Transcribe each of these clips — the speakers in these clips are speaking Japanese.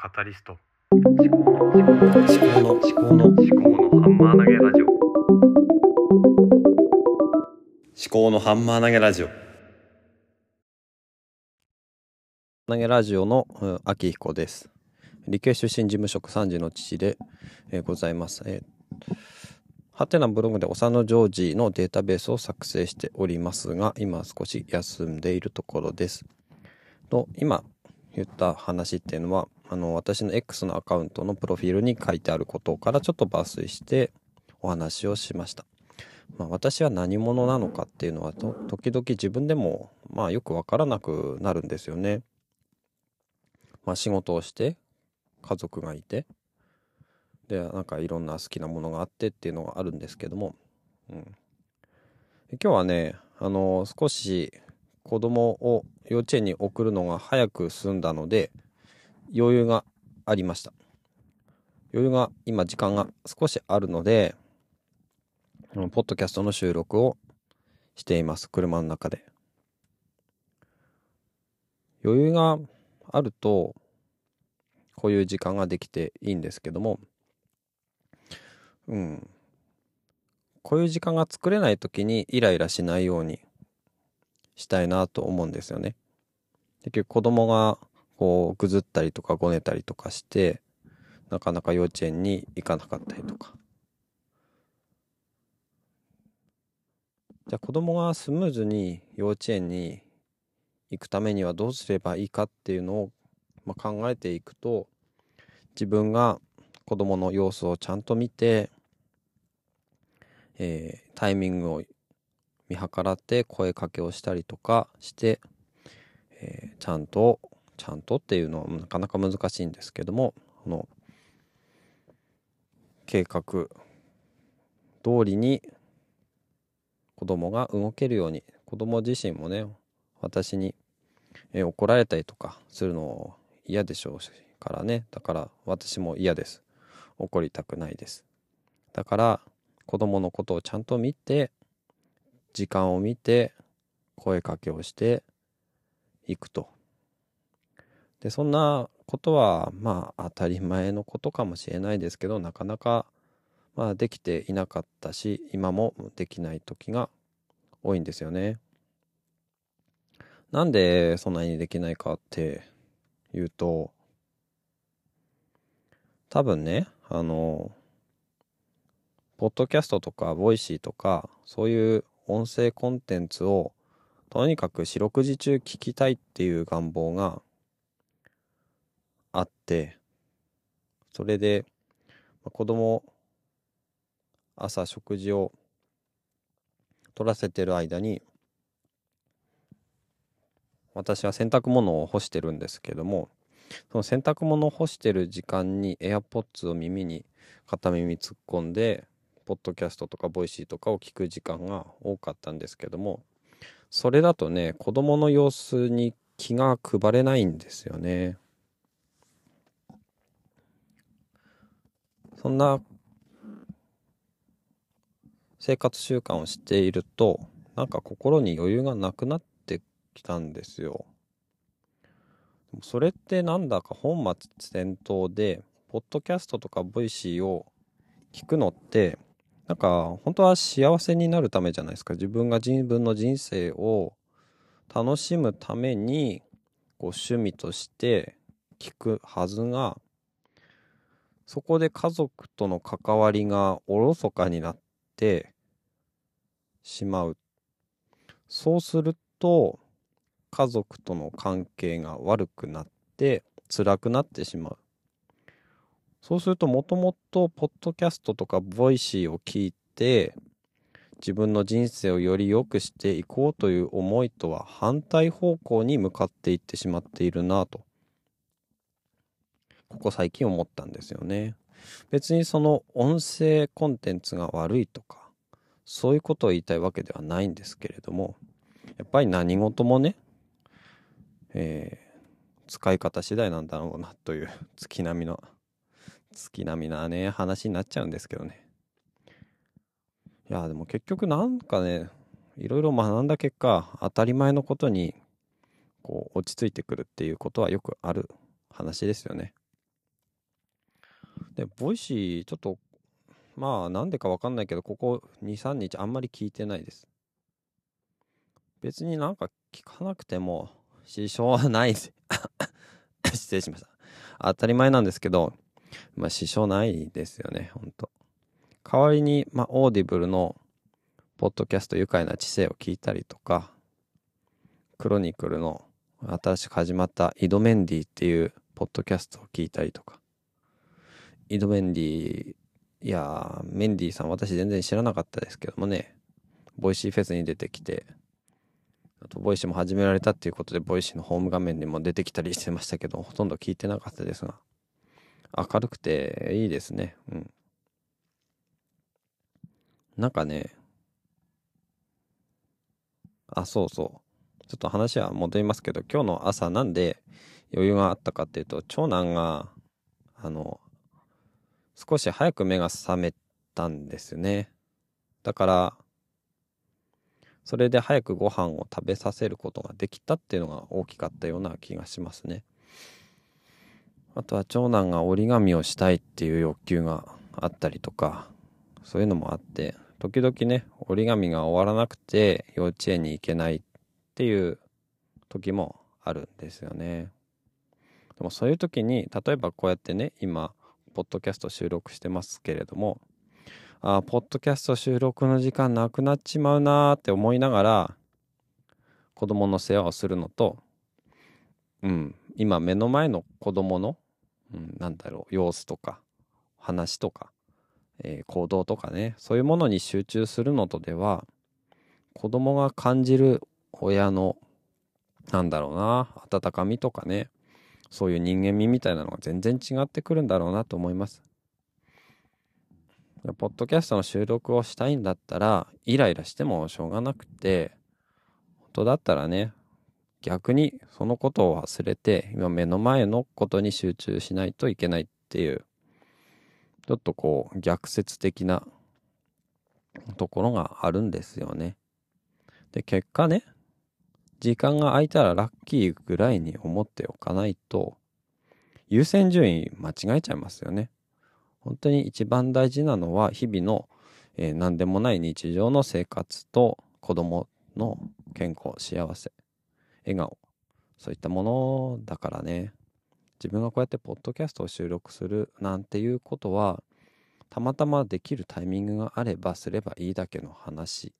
カタリスト。思考の思考の思考の思考の思考のハンマー投げラジオ。思考のハンマー投げラジオ。投げラジオのうん秋彦です。理系出身事務職3時の父で、えーございます、えーハテナブログで幼のジョージのデータベースを作成しておりますが今少し休んでいるところです。と今言った話っていうのはあの私の X のアカウントのプロフィールに書いてあることからちょっと抜粋してお話をしました。まあ、私は何者なのかっていうのは時々自分でもまあよくわからなくなるんですよね。まあ、仕事をして家族がいてでなんかいろんな好きなものがあってっていうのがあるんですけども、うん、今日はねあの少し子供を幼稚園に送るのが早く済んだので余裕がありました。余裕が今時間が少しあるのでポッドキャストの収録をしています。車の中で。余裕があるとこういう時間ができていいんですけどもうん。こういう時間が作れない時にイライラしないようにしたいなと思うんですよね。結局子供がこうぐずったりとかごねたりとかしてなかなか幼稚園に行かなかったりとか。じゃあ子供がスムーズに幼稚園に行くためにはどうすればいいかっていうのを、まあ、考えていくと自分が子供の様子をちゃんと見て、えータイミングを見計らって声かけをしたりとかして、えーちゃんとちゃんとっていうのはなかなか難しいんですけどもこの計画通りに子供が動けるように子供自身もね私に、え怒られたりとかするの嫌でしょうからね。だから私も嫌です。怒りたくないです。だから子供のことをちゃんと見て時間を見て声かけをしていくと。でそんなことはまあ当たり前のことかもしれないですけどなかなかまあできていなかったし今もできない時が多いんですよね。なんでそんなにできないかっていうと多分ねあのポッドキャストとか Voicy とかそういう音声コンテンツをとにかく四六時中聞きたいっていう願望があってそれでまあ子供朝食事を取らせてる間に私は洗濯物を干してるんですけどもその洗濯物を干してる時間に AirPods を耳に片耳突っ込んでポッドキャストとか Voicy とかを聞く時間が多かったんですけどもそれだとね子供の様子に気が配れないんですよね。そんな生活習慣をしているとなんか心に余裕がなくなってきたんですよ。それってなんだか本末転倒でポッドキャストとか Voicy を聞くのってなんか本当は幸せになるためじゃないですか自分が自分の人生を楽しむためにこう趣味として聞くはずがそこで家族との関わりがおろそかになってしまう。そうすると家族との関係が悪くなって辛くなってしまう。そうするともともとポッドキャストとか Voicy を聞いて自分の人生をより良くしていこうという思いとは反対方向に向かっていってしまっているなと。ここ最近思ったんですよね。別にその音声コンテンツが悪いとかそういうことを言いたいわけではないんですけれどもやっぱり何事もね、えー使い方次第なんだろうなという月並みの月並みなね話になっちゃうんですけどね。いやでも結局なんかねいろいろ学んだ結果当たり前のことにこう落ち着いてくるっていうことはよくある話ですよね。で、 Voicy、ちょっと、まあ、なんでかわかんないけど、ここ2、3日あんまり聞いてないです。別になんか聞かなくても支障はないです。失礼しました。当たり前なんですけど、まあ支障ないですよね、ほんと。代わりに、まあ、 Audible のポッドキャスト愉快な知性を聞いたりとか、クロニクルの新しく始まったイドメンディっていうポッドキャストを聞いたりとか、イドメンディ、いやー、メンディさん私全然知らなかったですけどもね、 Voicyフェスに出てきて、あと、 Voicyも始められたっていうことで、 Voicyのホーム画面にも出てきたりしてましたけど、ほとんど聞いてなかったですが、明るくていいですね。うん。なんかね、あ、そうそう。ちょっと話は戻りますけど、今日の朝なんで余裕があったかっていうと、長男が、あの、少し早く目が覚めたんですね。だから、それで早くご飯を食べさせることができたっていうのが大きかったような気がしますね。あとは長男が折り紙をしたいっていう欲求があったりとか、そういうのもあって、時々ね、折り紙が終わらなくて幼稚園に行けないっていう時もあるんですよね。でもそういう時に、例えばこうやってね、今、ポッドキャスト収録してますけれども、あポッドキャスト収録の時間なくなっちまうなーって思いながら、子供の世話をするのと、うん、今目の前の子供の、うん、なんだろう、様子とか、話とか、えー行動とかね、そういうものに集中するのとでは、子供が感じる親の、なんだろうな、温かみとかね、そういう人間味みたいなのが全然違ってくるんだろうなと思います。ポッドキャストの収録をしたいんだったら、イライラしてもしょうがなくて、本当だったらね、逆にそのことを忘れて、今目の前のことに集中しないといけないっていう、ちょっとこう逆説的なところがあるんですよね。で、結果ね、時間が空いたらラッキーぐらいに思っておかないと、優先順位間違えちゃいますよね。本当に一番大事なのは日々の、えー何でもない日常の生活と子供の健康、幸せ、笑顔、そういったものだからね。自分がこうやってポッドキャストを収録するなんていうことは、たまたまできるタイミングがあればすればいいだけの話。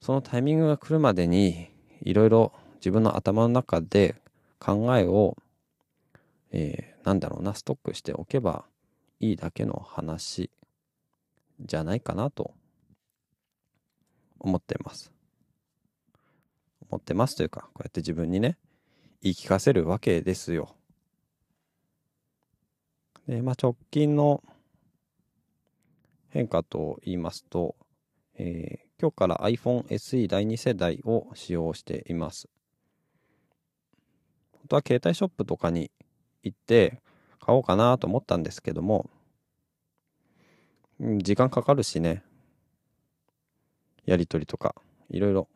そのタイミングが来るまでに、いろいろ自分の頭の中で考えを、えーなんだろうな、ストックしておけばいいだけの話じゃないかなと思ってます。思ってますというか、こうやって自分にね、言い聞かせるわけですよ。で、まあ直近の変化と言いますと、えー今日から iPhone SE 第2世代を使用しています。本当は携帯ショップとかに行って買おうかなと思ったんですけども、時間かかるしね、やりとりとか、いろいろ。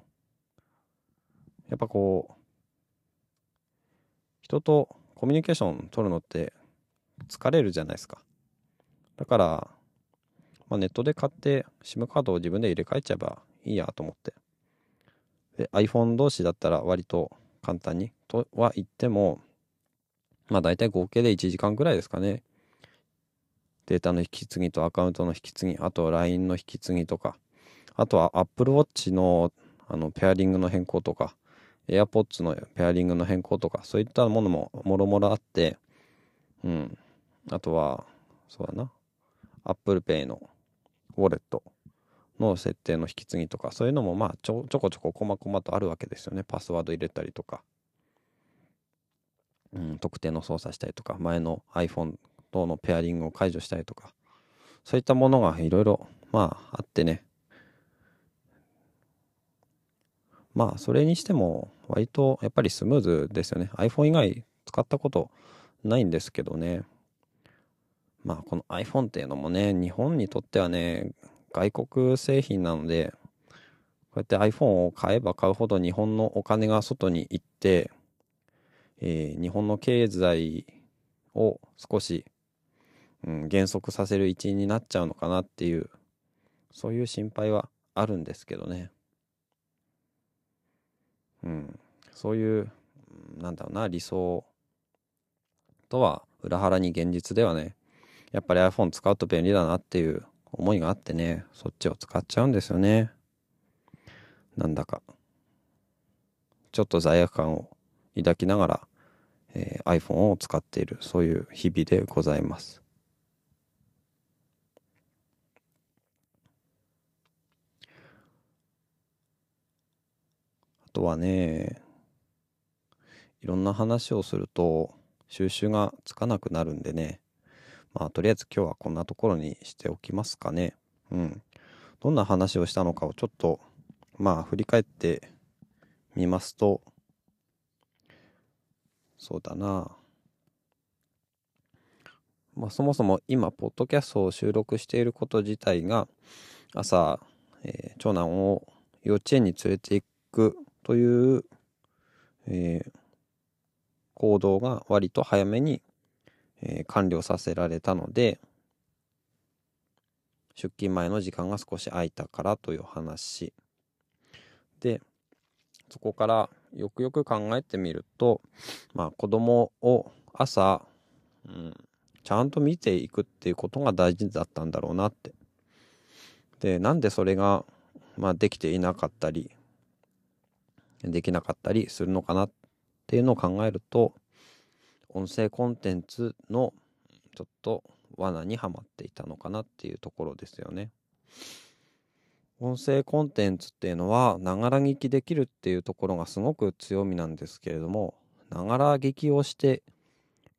やっぱこう、人とコミュニケーション取るのって疲れるじゃないですか。だから、まあ、ネットで買って SIM カードを自分で入れ替えちゃえばいいやと思って。で、iPhone 同士だったら割と簡単にとは言っても、まあ大体合計で1時間くらいですかね。データの引き継ぎとアカウントの引き継ぎ、あと LINE の引き継ぎとか、あとは Apple Watch のあのペアリングの変更とか、AirPods のペアリングの変更とか、そういったものももろもろあって、うん。あとは、そうだな。Apple Pay のウォレットの設定の引き継ぎとか、そういうのもまあちょちょこちょここまこまとあるわけですよね。パスワード入れたりとか、うん、特定の操作したりとか、前の iPhone とのペアリングを解除したりとか、そういったものがいろいろまああってね。まあそれにしても割とやっぱりスムーズですよね。iPhone 以外使ったことないんですけどね。まあこの iPhone っていうのもね、日本にとってはね、外国製品なので、こうやって iPhone を買えば買うほど日本のお金が外に行って、えー日本の経済を少し、うん、減速させる一因になっちゃうのかなっていうそういう心配はあるんですけどね。うんそういうなんだろうな理想とは裏腹に現実ではねやっぱり iPhone 使うと便利だなっていう思いがあってねそっちを使っちゃうんですよね。なんだか。ちょっと罪悪感を抱きながら、えー iPhone を使っている。そういう日々でございます。あとはねいろんな話をすると収集がつかなくなるんでね。まあとりあえず今日はこんなところにしておきますかね。うん。どんな話をしたのかをちょっとまあ振り返ってみますとそうだな。まあそもそも今ポッドキャストを収録していること自体が朝、えー長男を幼稚園に連れて行くという、えー行動が割と早めに、えー完了させられたので出勤前の時間が少し空いたからという話。でそこからよくよく考えてみるとまあ子供を朝、うん、ちゃんと見ていくっていうことが大事だったんだろうなって。でなんでそれが、まあ、できていなかったりできなかったりするのかなっていうのを考えると音声コンテンツのちょっと罠にはまっていたのかなっていうところですよね。音声コンテンツっていうのはながら聞きできるっていうところがすごく強みなんですけれどもながら聞きをして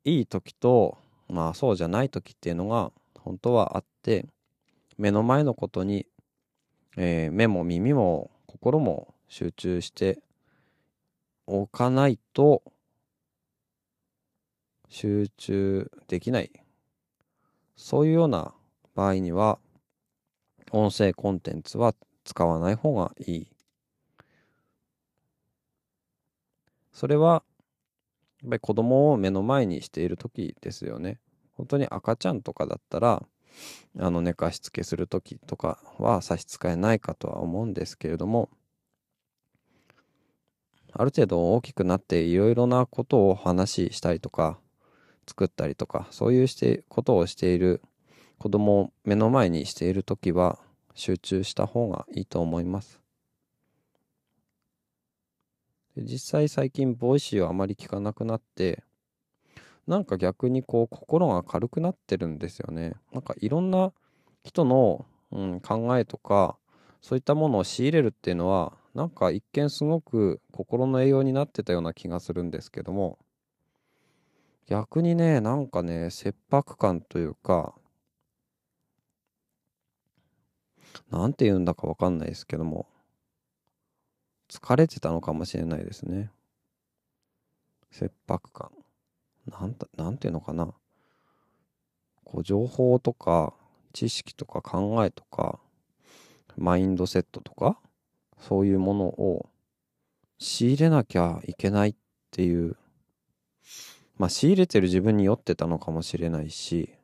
いい時とまあそうじゃない時っていうのが本当はあって目の前のことに、えー目も耳も心も集中しておかないと集中できない。そういうような場合には音声コンテンツは使わない方がいい。それはやっぱり子供を目の前にしている時ですよね。本当に赤ちゃんとかだったらあの寝かしつけする時とかは差し支えないかとは思うんですけれどもある程度大きくなっていろいろなことを話したりとか作ったりとかそういうしてことをしている子供を目の前にしている時は集中した方がいいと思います。実際最近 Voicy をあまり聞かなくなってなんか逆にこう心が軽くなってるんですよね。なんかいろんな人の、うん、考えとかそういったものを仕入れるっていうのはなんか一見すごく心の栄養になってたような気がするんですけども逆にねなんかね切迫感というかなんて言うんだかわかんないですけども疲れてたのかもしれないですね。切迫感。なんなんていうのかな。こう情報とか知識とか考えとかマインドセットとかそういうものを仕入れなきゃいけないっていうまあ仕入れてる自分に酔ってたのかもしれないし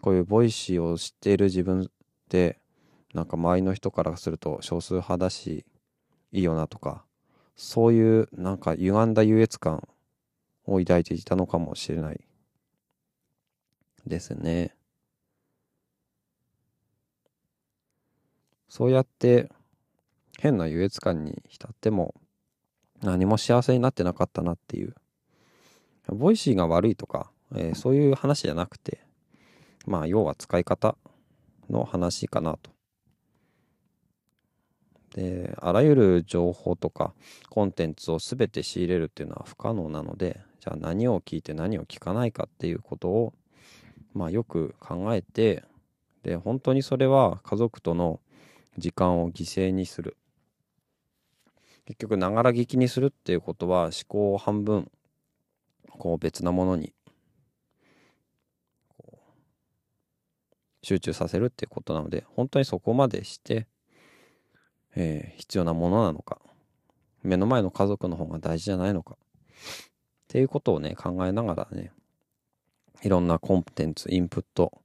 こういう Voicy を知っている自分ってなんか周りの人からすると少数派だしいいよなとかそういうなんか歪んだ優越感を抱いていたのかもしれないですね。そうやって変な優越感に浸っても何も幸せになってなかったなっていう Voicy が悪いとか、えーそういう話じゃなくてまあ要は使い方の話かなと。であらゆる情報とかコンテンツを全て仕入れるっていうのは不可能なのでじゃあ何を聞いて何を聞かないかっていうことをまあよく考えてで本当にそれは家族との時間を犠牲にする結局ながら聞きにするっていうことは思考を半分こう別なものに集中させるっていうことなので本当にそこまでして、えー必要なものなのか目の前の家族の方が大事じゃないのかっていうことをね考えながらねいろんなコンテンツ、インプット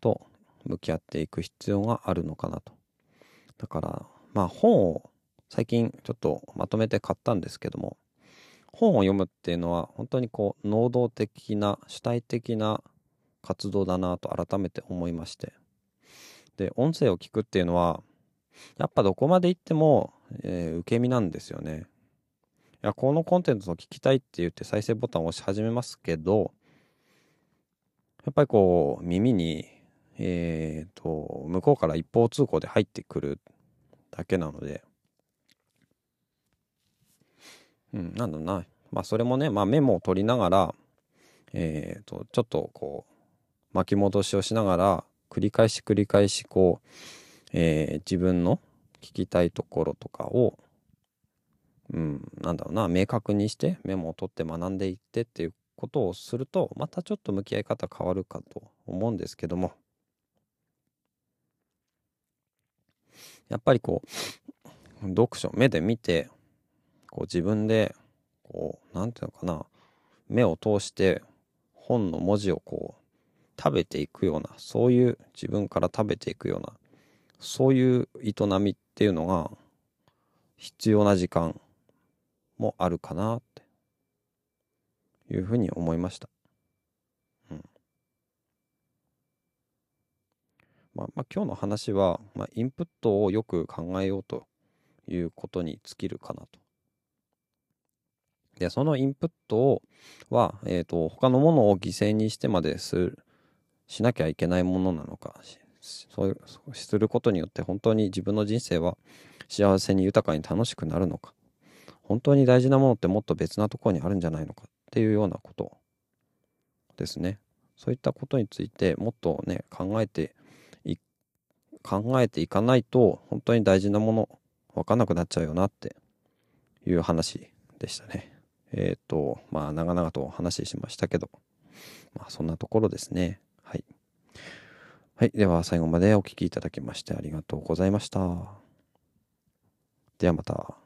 と向き合っていく必要があるのかなと。だから、まあ本を最近ちょっとまとめて買ったんですけども、本を読むっていうのは本当にこう能動的な主体的な活動だなと改めて思いまして。で音声を聞くっていうのはやっぱどこまで行っても、えー、受け身なんですよね。いやこのコンテンツを聞きたいって言って再生ボタンを押し始めますけどやっぱりこう耳にえっ、ー、と向こうから一方通行で入ってくるだけなのでうん、なんだな。まあ、それもね、まあ、メモを取りながら、えっ、ー、と、ちょっとこう、巻き戻しをしながら、繰り返し繰り返し、こう、えー、自分の聞きたいところとかを、うん、なんだろうな、明確にしてメモを取って学んでいってっていうことをすると、またちょっと向き合い方変わるかと思うんですけども、やっぱりこう、読書、目で見て、こう自分でこう何て言うのかな目を通して本の文字をこう食べていくようなそういう自分から食べていくようなそういう営みっていうのが必要な時間もあるかなっていうふうに思いました。うんまあ、まあ、今日の話は、まあ、インプットをよく考えようということに尽きるかなとで、そのインプットは、えっ、ー、と、他のものを犠牲にしてまでする、しなきゃいけないものなのか、そういう、することによって本当に自分の人生は幸せに豊かに楽しくなるのか、本当に大事なものってもっと別なところにあるんじゃないのかっていうようなことですね。そういったことについてもっとね、考えてい、考えていかないと、本当に大事なもの、わかんなくなっちゃうよなっていう話でしたね。えっ、ー、と、まあ、長々とお話ししましたけど、まあ、そんなところですね。はい。はい。では、最後までお聴きいただきましてありがとうございました。ではまた。